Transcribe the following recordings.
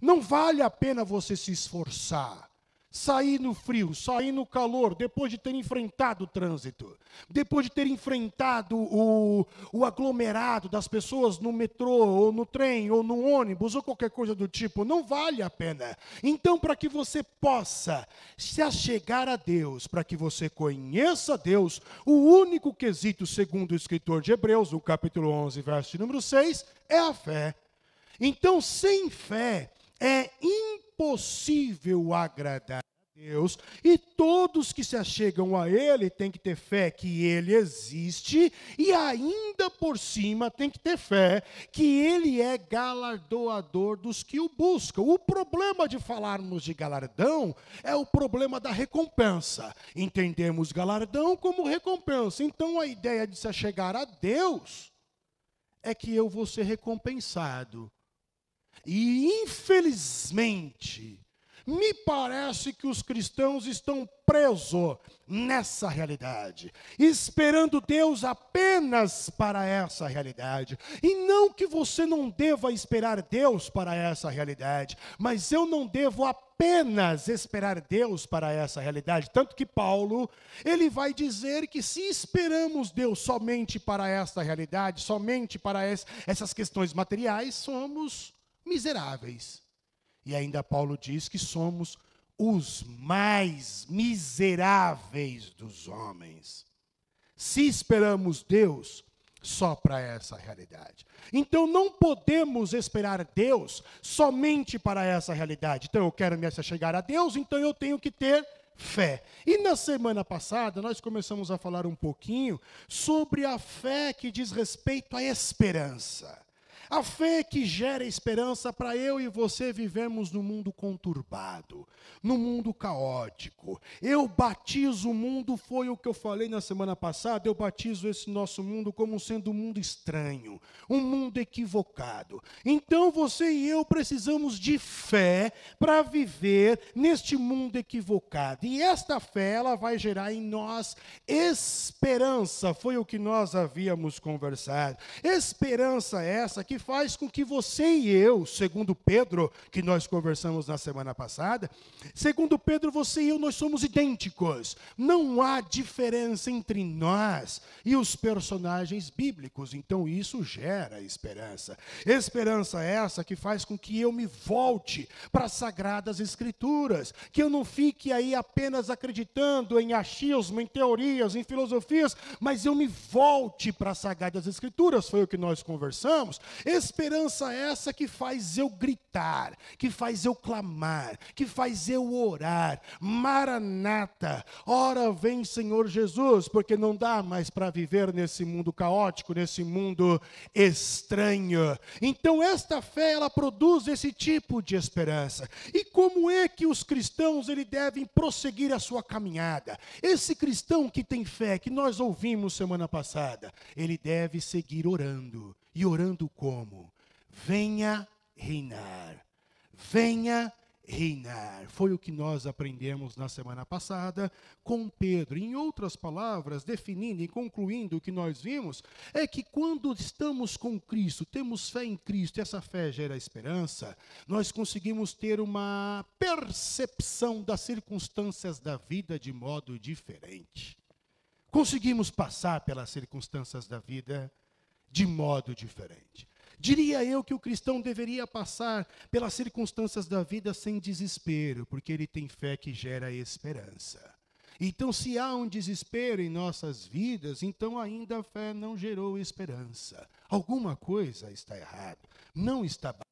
Não vale a pena você se esforçar. Sair no frio, sair no calor, depois de ter enfrentado o trânsito, depois de ter enfrentado o, o aglomerado das pessoas no metrô, ou no trem, ou no ônibus, ou qualquer coisa do tipo, não vale a pena. Então, para que você possa se achegar a Deus, para que você conheça Deus, o único quesito, segundo o escritor de Hebreus, no capítulo 11, verso número 6, é a fé. Então, sem fé, é impossível agradar a Deus, e todos que se achegam a Ele têm que ter fé que Ele existe, e ainda por cima tem que ter fé que Ele é galardoador dos que o buscam. O problema de falarmos de galardão é o problema da recompensa. Entendemos galardão como recompensa. Então a ideia de se achegar a Deus é que eu vou ser recompensado e infelizmente, me parece que os cristãos estão presos nessa realidade, esperando Deus apenas para essa realidade. E não que você não deva esperar Deus para essa realidade, mas eu não devo apenas esperar Deus para essa realidade. Tanto que Paulo, ele vai dizer que se esperamos Deus somente para essa realidade, somente para essas questões materiais, somos miseráveis. E ainda Paulo diz que somos os mais miseráveis dos homens. Se esperamos Deus só para essa realidade. Então não podemos esperar Deus somente para essa realidade. Então eu quero me chegar a Deus, então eu tenho que ter fé. E na semana passada nós começamos a falar um pouquinho sobre a fé que diz respeito à esperança. A fé que gera esperança para eu e você vivemos no mundo conturbado, no mundo caótico. Eu batizo o mundo, foi o que eu falei na semana passada, eu batizo esse nosso mundo como sendo um mundo estranho, um mundo equivocado. Então você e eu precisamos de fé para viver neste mundo equivocado. E esta fé, ela vai gerar em nós esperança, foi o que nós havíamos conversado. Esperança essa que faz com que você e eu, segundo Pedro, que nós conversamos na semana passada, segundo Pedro, você e eu, nós somos idênticos. Não há diferença entre nós e os personagens bíblicos. Então isso gera esperança. Esperança essa que faz com que eu me volte para as sagradas escrituras, que eu não fique aí apenas acreditando em achismo, em teorias, em filosofias, mas eu me volte para as sagradas escrituras, foi o que nós conversamos. Esperança essa que faz eu gritar, que faz eu clamar, que faz eu orar. Maranata, ora vem Senhor Jesus, porque não dá mais para viver nesse mundo caótico, nesse mundo estranho. Então esta fé ela produz esse tipo de esperança. E como é que os cristãos ele devem prosseguir a sua caminhada? Esse cristão que tem fé, que nós ouvimos semana passada, ele deve seguir orando. E orando como? Venha reinar. Venha reinar. Foi o que nós aprendemos na semana passada com Pedro. Em outras palavras, definindo e concluindo o que nós vimos, é que quando estamos com Cristo, temos fé em Cristo, essa fé gera esperança, nós conseguimos ter uma percepção das circunstâncias da vida de modo diferente. Conseguimos passar pelas circunstâncias da vida de modo diferente. Diria eu que o cristão deveria passar pelas circunstâncias da vida sem desespero, porque ele tem fé que gera esperança. Então, se há um desespero em nossas vidas, então ainda a fé não gerou esperança. Alguma coisa está errada, não está batendo.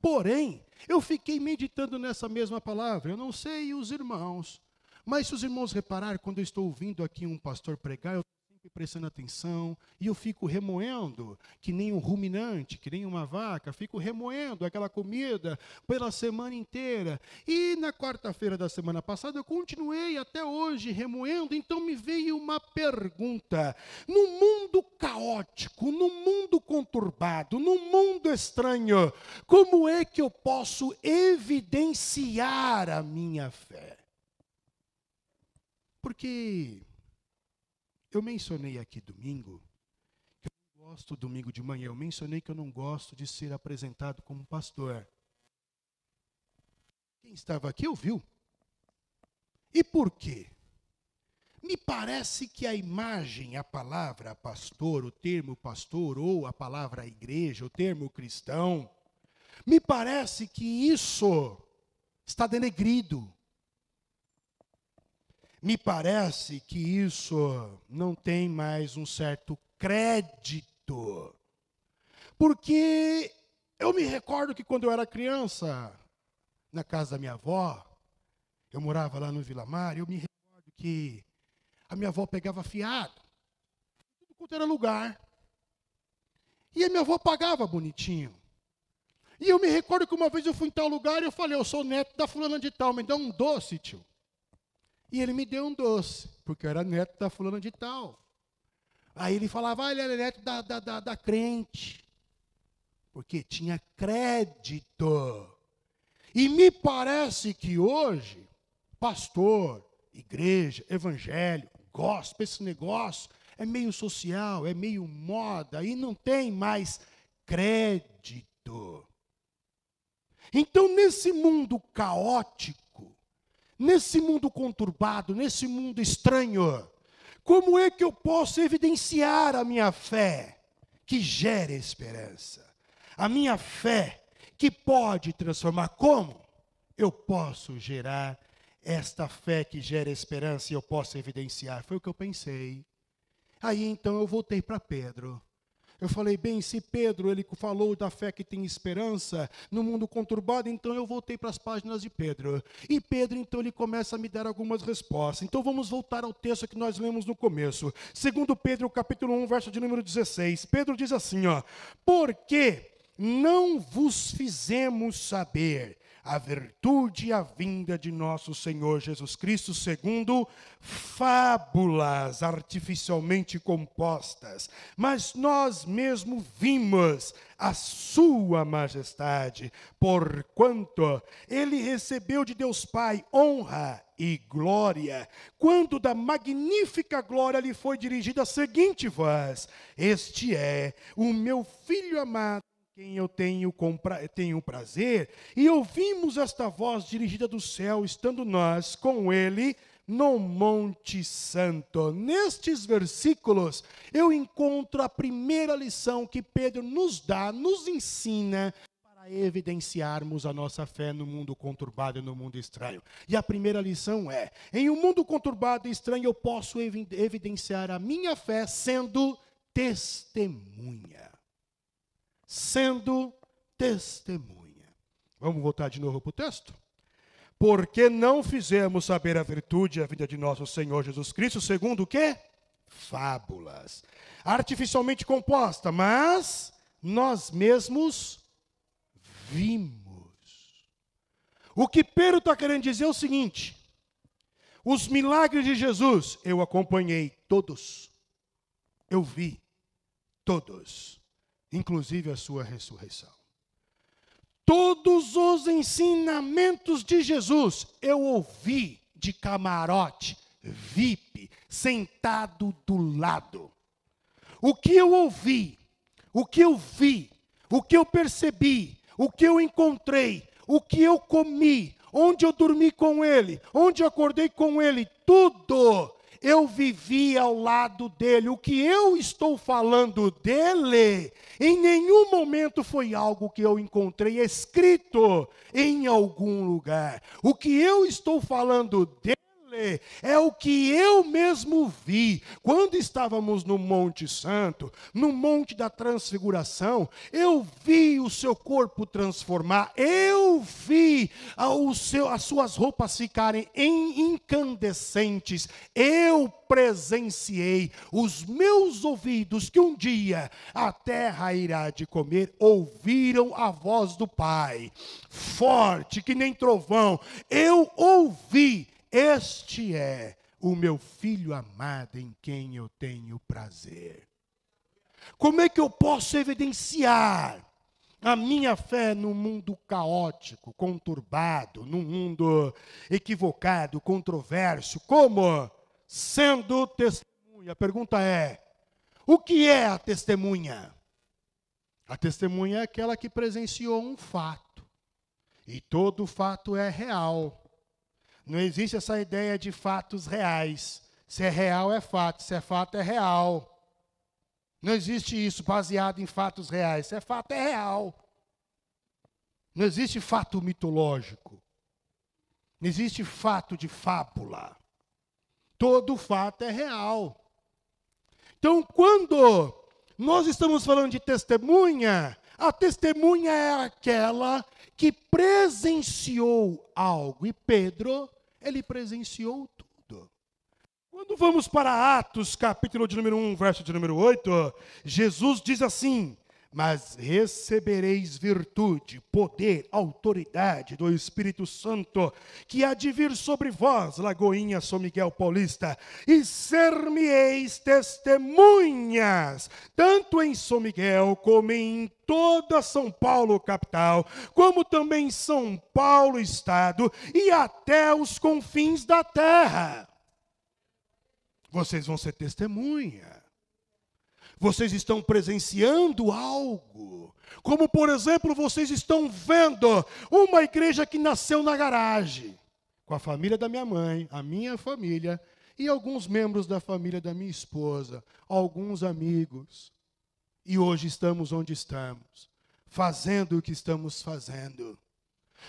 Porém, eu fiquei meditando nessa mesma palavra. Eu não sei os irmãos, mas se os irmãos reparar, quando eu estou ouvindo aqui um pastor pregar, eu sempre prestando atenção, e eu fico remoendo, que nem um ruminante, que nem uma vaca, fico remoendo aquela comida pela semana inteira. E na quarta-feira da semana passada eu continuei até hoje remoendo, então me veio uma pergunta: no mundo caótico, no mundo conturbado, no mundo estranho, como é que eu posso evidenciar a minha fé? Porque eu mencionei aqui domingo, que eu não gosto, domingo de manhã, eu mencionei que eu não gosto de ser apresentado como pastor. Quem estava aqui ouviu. E por quê? Me parece que a imagem, a palavra pastor, o termo pastor, ou a palavra igreja, o termo cristão, me parece que isso está denegrido. Me parece que isso não tem mais um certo crédito. Porque eu me recordo que quando eu era criança, na casa da minha avó, eu morava lá no Vila Mar, eu me recordo que a minha avó pegava fiado, tudo quanto era lugar. E a minha avó pagava bonitinho. E eu me recordo que uma vez eu fui em tal lugar e eu falei, eu sou neto da fulana de tal, me dá um doce, tio. E ele me deu um doce, porque eu era neto da fulana de tal. Aí ele falava, ah, ele era neto da, da, da, da crente. Porque tinha crédito. E me parece que hoje, pastor, igreja, evangelho, gospel, esse negócio é meio social, é meio moda e não tem mais crédito. Então, nesse mundo caótico, nesse mundo conturbado, nesse mundo estranho, como é que eu posso evidenciar a minha fé que gera esperança? A minha fé que pode transformar. Como? Eu posso gerar esta fé que gera esperança e eu posso evidenciar. Foi o que eu pensei. Aí então eu voltei para Pedro. Eu falei, bem, se Pedro ele falou da fé que tem esperança no mundo conturbado, então eu voltei para as páginas de Pedro. E Pedro então ele começa a me dar algumas respostas. Então vamos voltar ao texto que nós lemos no começo. Segundo Pedro, capítulo 1, verso de número 16. Pedro diz assim, ó: "Porque não vos fizemos saber a virtude e a vinda de nosso Senhor Jesus Cristo, segundo fábulas artificialmente compostas, mas nós mesmo vimos a Sua Majestade, porquanto Ele recebeu de Deus Pai honra e glória, quando da magnífica glória lhe foi dirigida a seguinte voz: Este é o meu filho amado quem eu tenho, tenho prazer, e ouvimos esta voz dirigida do céu, estando nós com ele no Monte Santo. Nestes versículos, eu encontro a primeira lição que Pedro nos dá, nos ensina para evidenciarmos a nossa fé no mundo conturbado e no mundo estranho. E a primeira lição é: em um mundo conturbado e estranho, eu posso evidenciar a minha fé sendo testemunha sendo testemunha. Vamos voltar de novo para o texto? Porque não fizemos saber a virtude e a vida de nosso Senhor Jesus Cristo, segundo o quê? Fábulas. Artificialmente composta, mas nós mesmos vimos. O que Pedro está querendo dizer é o seguinte: os milagres de Jesus eu acompanhei todos, eu vi todos inclusive a sua ressurreição. Todos os ensinamentos de Jesus eu ouvi de camarote, VIP, sentado do lado. O que eu ouvi, o que eu vi, o que eu percebi, o que eu encontrei, o que eu comi, onde eu dormi com ele, onde eu acordei com ele, tudo eu vivi ao lado dele. O que eu estou falando dele, em nenhum momento foi algo que eu encontrei escrito em algum lugar. O que eu estou falando dele é o que eu mesmo vi. Quando estávamos no Monte Santo, no Monte da Transfiguração. Eu vi o seu corpo transformar, eu vi o seu, as suas roupas ficarem incandescentes, eu presenciei, os meus ouvidos, que um dia a terra irá de comer, ouviram a voz do Pai, forte que nem trovão. Eu ouvi este é o meu filho amado em quem eu tenho prazer. Como é que eu posso evidenciar a minha fé no mundo caótico, conturbado, no mundo equivocado, controverso? Como? Sendo testemunha. A pergunta é: o que é a testemunha? A testemunha é aquela que presenciou um fato E todo fato é real. Não existe essa ideia de fatos reais. Se é real, é fato. Se é fato, é real. Não existe isso baseado em fatos reais. Se é fato, é real. Não existe fato mitológico. Não existe fato de fábula. Todo fato é real. Então, quando nós estamos falando de testemunha, a testemunha é aquela que presenciou algo. E Pedro, ele presenciou tudo. Quando vamos para Atos, capítulo de número 1, verso de número 8, Jesus diz assim: mas recebereis virtude, poder, autoridade do Espírito Santo, que há de vir sobre vós, Lagoinha São Miguel Paulista, e ser-me-eis testemunhas, tanto em São Miguel como em toda São Paulo capital, como também São Paulo estado e até os confins da terra. Vocês vão ser testemunha vocês estão presenciando algo. Como, por exemplo, vocês estão vendo uma igreja que nasceu na garagem, com a família da minha mãe, a minha família e alguns membros da família da minha esposa, alguns amigos. E hoje estamos onde estamos, fazendo o que estamos fazendo.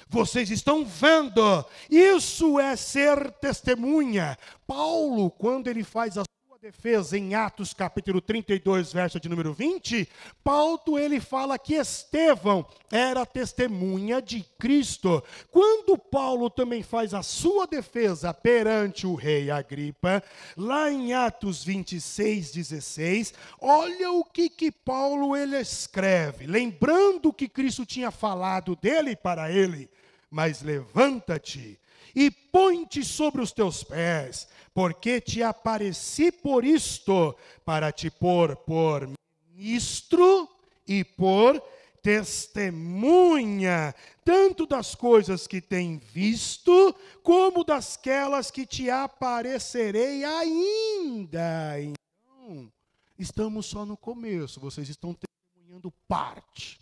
Vocês estão vendo, isso é ser testemunha. Paulo, quando ele faz a defesa em Atos capítulo 32, verso de número 20, Paulo ele fala que Estevão era testemunha de Cristo. Quando Paulo também faz a sua defesa perante o rei Agripa, lá em Atos 26, 16, olha o que que Paulo ele escreve, lembrando que Cristo tinha falado dele para ele, mas levanta-te e põe-te sobre os teus pés, porque te apareci por isto, para te pôr por ministro e por testemunha, tanto das coisas que tem visto, como das que te aparecerei ainda. Então, estamos só no começo, vocês estão testemunhando parte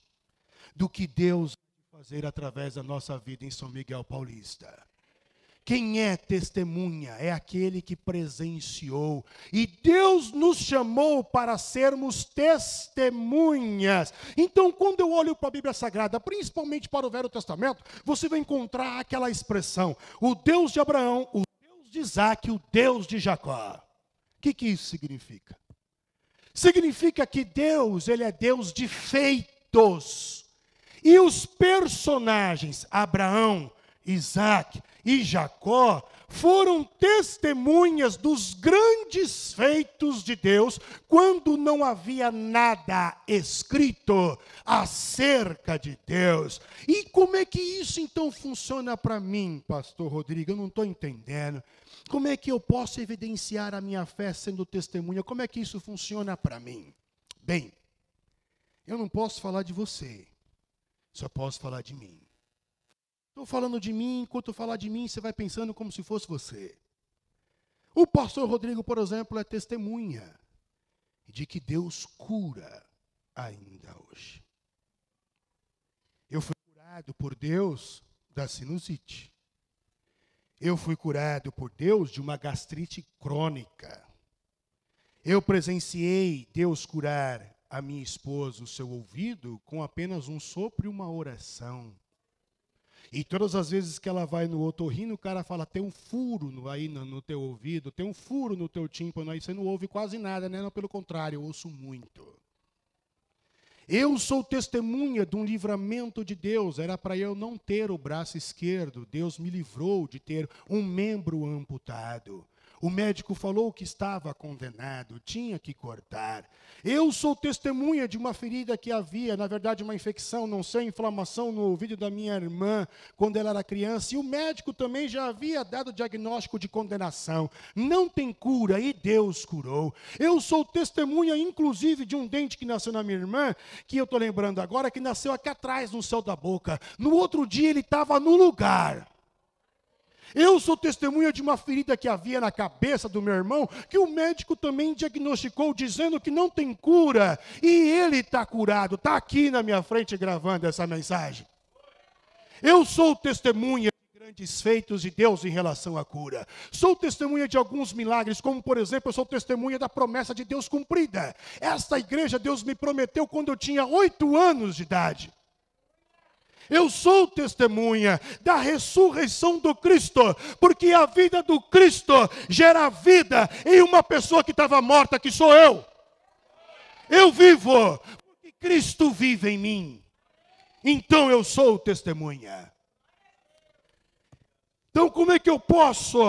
do que Deus vai fazer através da nossa vida em São Miguel Paulista. Quem é testemunha? É aquele que presenciou. E Deus nos chamou para sermos testemunhas. Então, quando eu olho para a Bíblia Sagrada, principalmente para o Velho Testamento, você vai encontrar aquela expressão: o Deus de Abraão, o Deus de Isaac, o Deus de Jacó. O que, que isso significa? Significa que Deus, Ele é Deus de feitos. E os personagens, Abraão, Isaac e Jacó foram testemunhas dos grandes feitos de Deus quando não havia nada escrito acerca de Deus. E como é que isso então funciona para mim, pastor Rodrigo? Eu não estou entendendo. Como é que eu posso evidenciar a minha fé sendo testemunha? Como é que isso funciona para mim? Bem, eu não posso falar de você, só posso falar de mim. Estou falando de mim, enquanto falar de mim, você vai pensando como se fosse você. O pastor Rodrigo, por exemplo, é testemunha de que Deus cura ainda hoje. Eu fui curado por Deus da sinusite. Eu fui curado por Deus de uma gastrite crônica. Eu presenciei Deus curar a minha esposa o seu ouvido com apenas um sopro e uma oração. E todas as vezes que ela vai no otorrino, o cara fala, tem um furo aí no, no, teu ouvido, tem um furo no teu tímpano, aí você não ouve quase nada, né? Não, pelo contrário, eu ouço muito. Eu sou testemunha de um livramento de Deus. Era para eu não ter o braço esquerdo. Deus me livrou de ter um membro amputado. O médico falou que estava condenado, tinha que cortar. Eu sou testemunha de uma ferida que havia, na verdade, uma infecção, não sei, inflamação no ouvido da minha irmã quando ela era criança. E o médico também já havia dado diagnóstico de condenação. Não tem cura e Deus curou. Eu sou testemunha, inclusive, de um dente que nasceu na minha irmã, que eu estou lembrando agora, que nasceu aqui atrás, no céu da boca. No outro dia ele estava no lugar. Eu sou testemunha de uma ferida que havia na cabeça do meu irmão, que o médico também diagnosticou, dizendo que não tem cura, e ele está curado, está aqui na minha frente gravando essa mensagem. Eu sou testemunha de grandes feitos de Deus em relação à cura. Sou testemunha de alguns milagres, como por exemplo, eu sou testemunha da promessa de Deus cumprida. Esta igreja Deus me prometeu quando eu tinha oito anos de idade. Eu sou testemunha da ressurreição do Cristo, porque a vida do Cristo gera vida em uma pessoa que estava morta, que sou eu. Eu vivo, porque Cristo vive em mim. Então eu sou testemunha. Então, como é que eu posso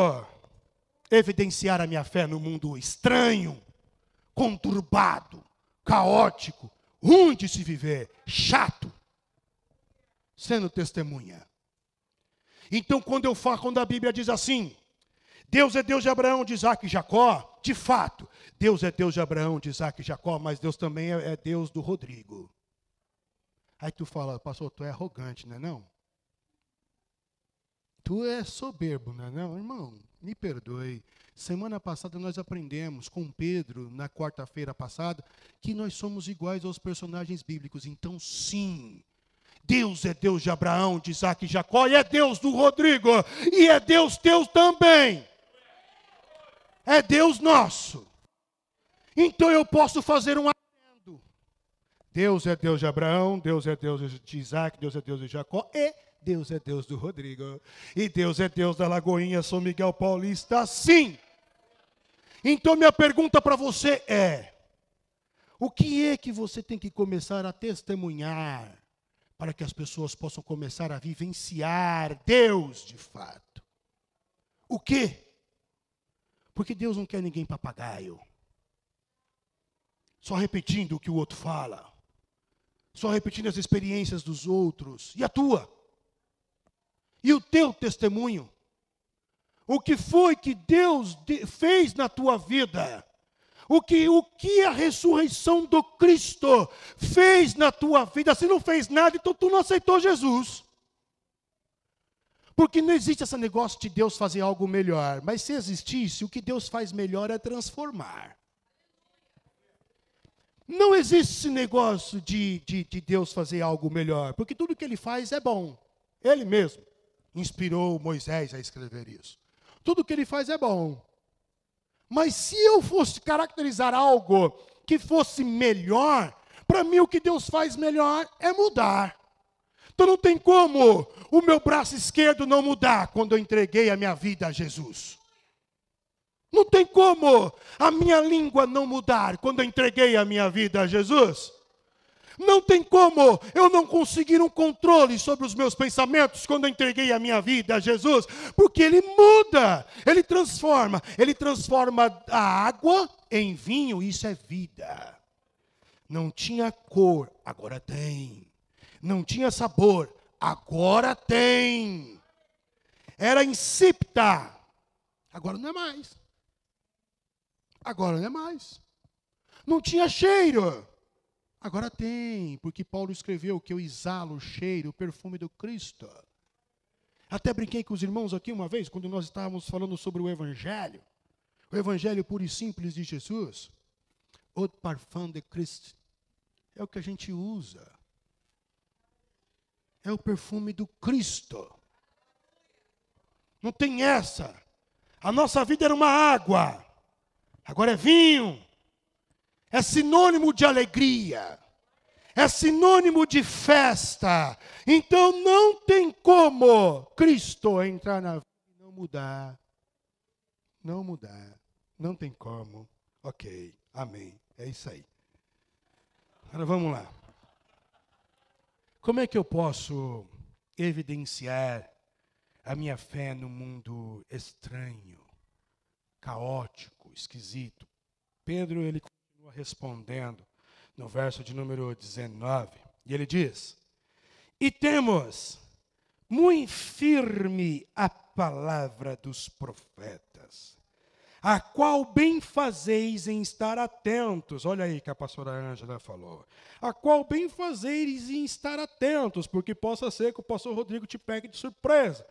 evidenciar a minha fé no mundo estranho, conturbado, caótico, ruim de se viver, chato? Sendo testemunha. Então, quando eu falo, quando a Bíblia diz assim, Deus é Deus de Abraão, de Isaac e Jacó, de fato, Deus é Deus de Abraão, de Isaac e Jacó, mas Deus também é, é Deus do Rodrigo. Aí tu fala, pastor, tu é arrogante, não é não? Tu é soberbo, não é não? Irmão, me perdoe. Semana passada nós aprendemos com Pedro, na quarta-feira passada, que nós somos iguais aos personagens bíblicos. Então, sim, Deus é Deus de Abraão, de Isaac e Jacó, e é Deus do Rodrigo, e é Deus teu também. É Deus nosso. Então eu posso fazer um Deus é Deus de Abraão, Deus é Deus de Isaac, Deus é Deus de Jacó e Deus é Deus do Rodrigo. E Deus é Deus da Lagoinha São Miguel Paulista, sim. Então minha pergunta para você é: o que é que você tem que começar a testemunhar para que as pessoas possam começar a vivenciar Deus de fato? O que? Porque Deus não quer ninguém papagaio. Só repetindo o que o outro fala só repetindo as experiências dos outros. E a tua? E o teu testemunho? O que foi que Deus fez na tua vida? O que, o que a ressurreição do Cristo fez na tua vida? Se não fez nada, então tu não aceitou Jesus. Porque não existe esse negócio de Deus fazer algo melhor. Mas se existisse, o que Deus faz melhor é transformar. Não existe esse negócio de, de, de Deus fazer algo melhor, porque tudo que ele faz é bom. Ele mesmo inspirou Moisés a escrever isso. Tudo que ele faz é bom. Mas se eu fosse caracterizar algo que fosse melhor, para mim o que Deus faz melhor é mudar. Então não tem como o meu braço esquerdo não mudar quando eu entreguei a minha vida a Jesus. Não tem como a minha língua não mudar quando eu entreguei a minha vida a Jesus. Não tem como eu não conseguir um controle sobre os meus pensamentos quando eu entreguei a minha vida a Jesus, porque Ele muda, Ele transforma, Ele transforma a água em vinho, isso é vida. Não tinha cor, agora tem. Não tinha sabor, agora tem. Era insípida, agora não é mais. Agora não é mais. Não tinha cheiro. Agora tem, porque Paulo escreveu que eu exalo o cheiro, o perfume do Cristo. Até brinquei com os irmãos aqui uma vez, quando nós estávamos falando sobre o Evangelho. O Evangelho puro e simples de Jesus. O parfum de Cristo. É o que a gente usa. É o perfume do Cristo. Não tem essa. A nossa vida era uma água. Agora é vinho. É sinônimo de alegria. É sinônimo de festa. Então não tem como Cristo entrar na vida e não mudar. Não mudar. Não tem como. Ok. Amém. É isso aí. Agora vamos lá. Como é que eu posso evidenciar a minha fé no mundo estranho, caótico? esquisito. Pedro, ele continua respondendo no verso de número 19, e ele diz: E temos muito firme a palavra dos profetas, a qual bem fazeis em estar atentos. Olha aí que a pastora Ângela falou. A qual bem fazeis em estar atentos, porque possa ser que o pastor Rodrigo te pegue de surpresa.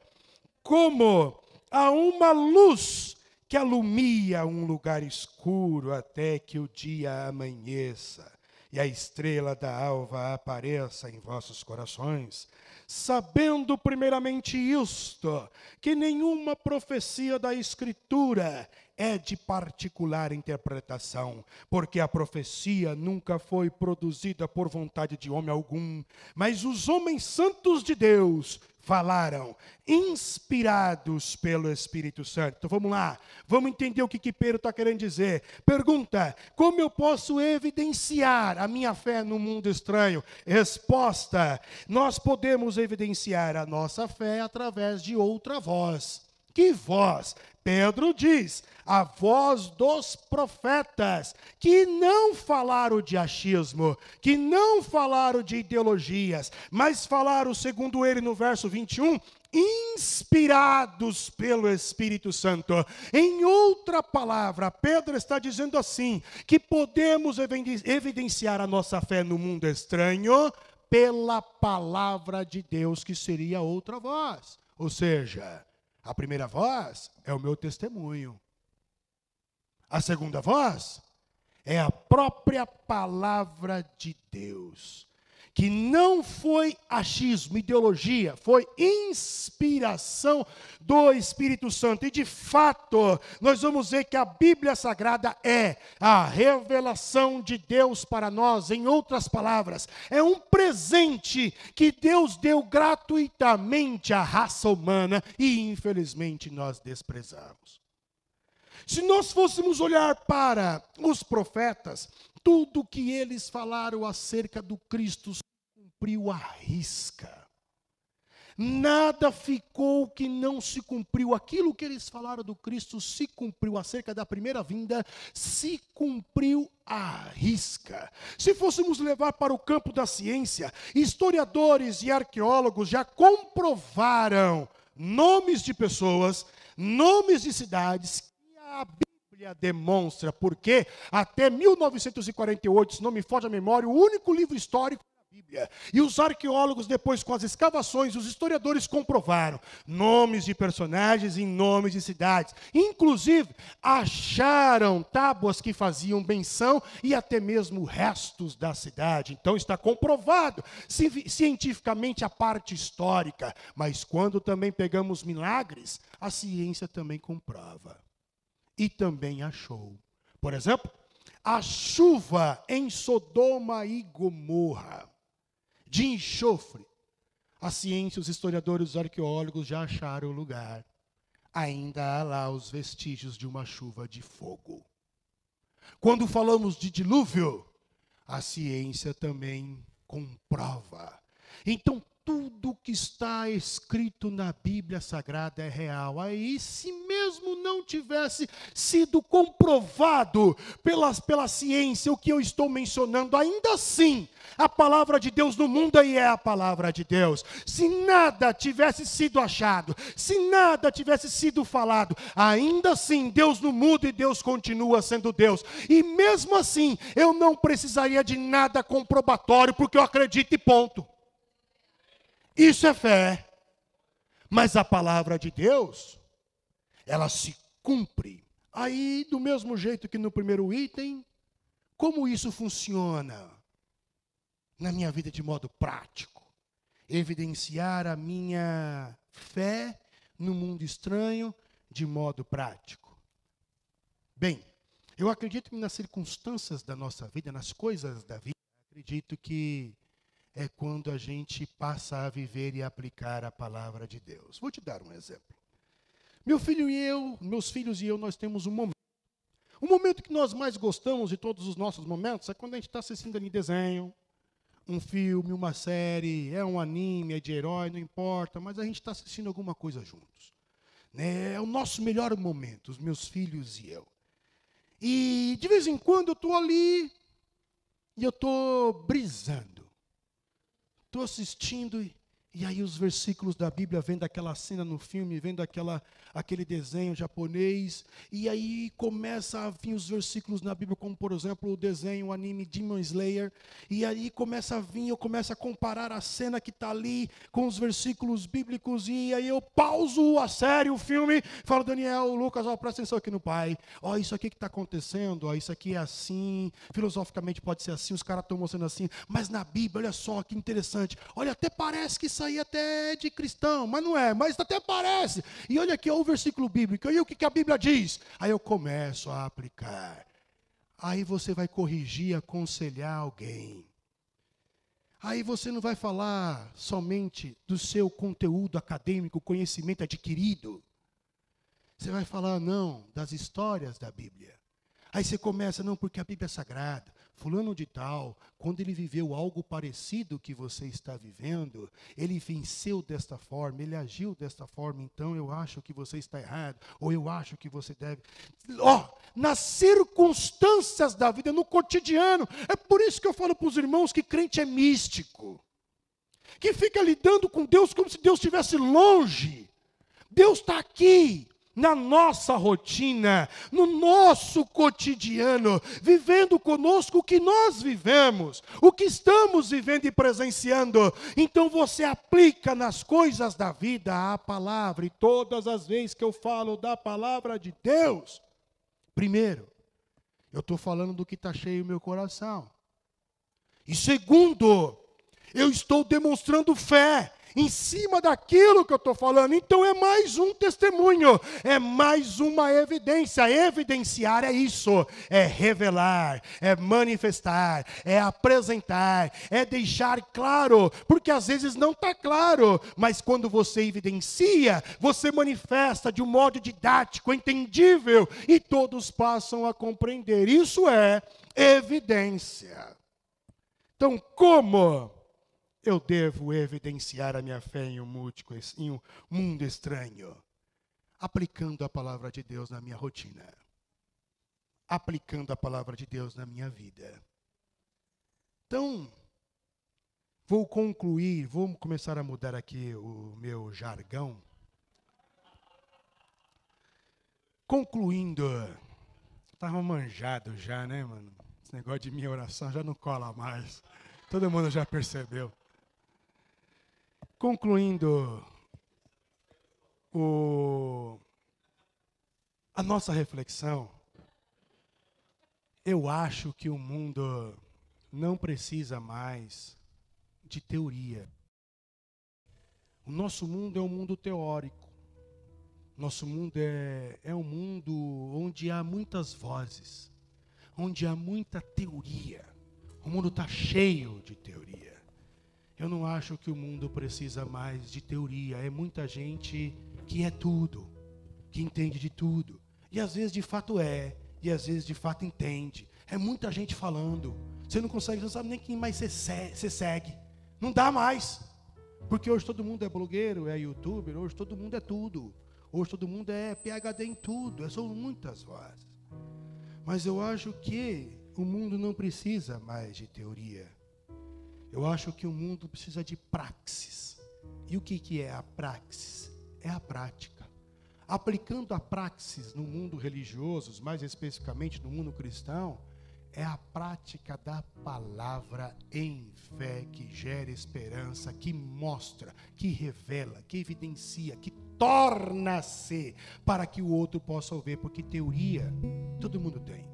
Como a uma luz que alumia um lugar escuro até que o dia amanheça, e a estrela da alva apareça em vossos corações, sabendo primeiramente isto, que nenhuma profecia da Escritura é de particular interpretação, porque a profecia nunca foi produzida por vontade de homem algum, mas os homens santos de Deus falaram, inspirados pelo Espírito Santo. Então vamos lá, vamos entender o que, que Pedro está querendo dizer. Pergunta: como eu posso evidenciar a minha fé no mundo estranho? Resposta: nós podemos evidenciar a nossa fé através de outra voz. Que voz? Pedro diz: a voz dos profetas, que não falaram de achismo, que não falaram de ideologias, mas falaram, segundo ele no verso 21, inspirados pelo Espírito Santo. Em outra palavra, Pedro está dizendo assim: que podemos evidenciar a nossa fé no mundo estranho pela palavra de Deus, que seria outra voz. Ou seja, a primeira voz é o meu testemunho. A segunda voz é a própria palavra de Deus, que não foi achismo, ideologia, foi inspiração do Espírito Santo. E de fato, nós vamos ver que a Bíblia Sagrada é a revelação de Deus para nós, em outras palavras, é um presente que Deus deu gratuitamente à raça humana e infelizmente nós desprezamos. Se nós fôssemos olhar para os profetas, tudo que eles falaram acerca do Cristo cumpriu à risca. Nada ficou que não se cumpriu. Aquilo que eles falaram do Cristo se cumpriu acerca da primeira vinda, se cumpriu à risca. Se fôssemos levar para o campo da ciência, historiadores e arqueólogos já comprovaram nomes de pessoas, nomes de cidades a Bíblia demonstra, porque até 1948, se não me foge a memória, o único livro histórico Bíblia. E os arqueólogos, depois com as escavações, os historiadores comprovaram nomes de personagens em nomes de cidades. Inclusive, acharam tábuas que faziam benção e até mesmo restos da cidade. Então está comprovado cientificamente a parte histórica. Mas quando também pegamos milagres, a ciência também comprova e também achou. Por exemplo, a chuva em Sodoma e Gomorra, de enxofre. A ciência, os historiadores, os arqueólogos já acharam o lugar. Ainda há lá os vestígios de uma chuva de fogo. Quando falamos de dilúvio, a ciência também comprova. Então, tudo que está escrito na Bíblia Sagrada é real. Aí, se mesmo não tivesse sido comprovado pela, pela ciência o que eu estou mencionando, ainda assim, a palavra de Deus no mundo aí é a palavra de Deus. Se nada tivesse sido achado, se nada tivesse sido falado, ainda assim, Deus não muda e Deus continua sendo Deus. E mesmo assim, eu não precisaria de nada comprobatório, porque eu acredito e ponto. Isso é fé. Mas a palavra de Deus, ela se cumpre. Aí, do mesmo jeito que no primeiro item, como isso funciona na minha vida de modo prático? Evidenciar a minha fé no mundo estranho de modo prático. Bem, eu acredito nas circunstâncias da nossa vida, nas coisas da vida, acredito que é quando a gente passa a viver e aplicar a palavra de Deus. Vou te dar um exemplo. Meu filho e eu, meus filhos e eu, nós temos um momento. O momento que nós mais gostamos de todos os nossos momentos é quando a gente está assistindo ali desenho, um filme, uma série, é um anime, é de herói, não importa, mas a gente está assistindo alguma coisa juntos. Né? É o nosso melhor momento, os meus filhos e eu. E de vez em quando eu estou ali e eu estou brisando estou assistindo e, E aí os versículos da Bíblia, vendo aquela cena no filme, vendo aquela, aquele desenho japonês, e aí começa a vir os versículos na Bíblia, como por exemplo o desenho, o anime Demon Slayer, e aí começa a vir, eu começo a comparar a cena que está ali com os versículos bíblicos, e aí eu pauso a série, o filme, falo, Daniel, Lucas, ó, presta atenção aqui no Pai, ó, isso aqui que está acontecendo, ó, isso aqui é assim, filosoficamente pode ser assim, os caras estão mostrando assim, mas na Bíblia, olha só que interessante, olha, até parece que isso aí até é de cristão, mas não é, mas até parece. E olha aqui ó, o versículo bíblico, e o que a Bíblia diz? Aí eu começo a aplicar. Aí você vai corrigir, aconselhar alguém. Aí você não vai falar somente do seu conteúdo acadêmico, conhecimento adquirido. Você vai falar, não, das histórias da Bíblia. Aí você começa, não, porque a Bíblia é sagrada. Fulano de Tal, quando ele viveu algo parecido que você está vivendo, ele venceu desta forma, ele agiu desta forma, então eu acho que você está errado, ou eu acho que você deve. Ó, oh, nas circunstâncias da vida, no cotidiano, é por isso que eu falo para os irmãos que crente é místico, que fica lidando com Deus como se Deus estivesse longe. Deus está aqui, na nossa rotina, no nosso cotidiano, vivendo conosco o que nós vivemos, o que estamos vivendo e presenciando. Então você aplica nas coisas da vida a palavra, e todas as vezes que eu falo da palavra de Deus, primeiro, eu estou falando do que está cheio no meu coração. E segundo, eu estou demonstrando fé em cima daquilo que eu estou falando. Então é mais um testemunho, é mais uma evidência. Evidenciar é isso, é revelar, é manifestar, é apresentar, é deixar claro, porque às vezes não está claro, mas quando você evidencia, você manifesta de um modo didático, entendível, e todos passam a compreender. Isso é evidência. Então, como eu devo evidenciar a minha fé em um, múltiplo, em um mundo estranho, aplicando a palavra de Deus na minha rotina, aplicando a palavra de Deus na minha vida. Então, vou concluir, vou começar a mudar aqui o meu jargão. Concluindo, estava manjado já, né, mano? Esse negócio de minha oração já não cola mais. Todo mundo já percebeu. Concluindo o, a nossa reflexão, eu acho que o mundo não precisa mais de teoria. O nosso mundo é um mundo teórico. Nosso mundo é, é um mundo onde há muitas vozes, onde há muita teoria. O mundo está cheio de teoria. Eu não acho que o mundo precisa mais de teoria. É muita gente que é tudo, que entende de tudo. E às vezes de fato é, e às vezes de fato entende. É muita gente falando. Você não consegue, você não sabe nem quem mais você segue. Não dá mais. Porque hoje todo mundo é blogueiro, é youtuber, hoje todo mundo é tudo. Hoje todo mundo é PhD em tudo. É, são muitas vozes. Mas eu acho que o mundo não precisa mais de teoria. Eu acho que o mundo precisa de praxis. E o que, que é a praxis? É a prática. Aplicando a praxis no mundo religioso, mais especificamente no mundo cristão, é a prática da palavra em fé que gera esperança, que mostra, que revela, que evidencia, que torna-se para que o outro possa ouvir, porque teoria todo mundo tem.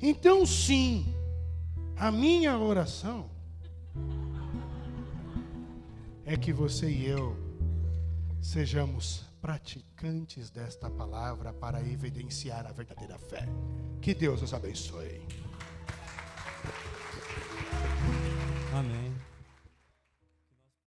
Então, sim, a minha oração é que você e eu sejamos praticantes desta palavra para evidenciar a verdadeira fé. Que Deus nos abençoe. Amém.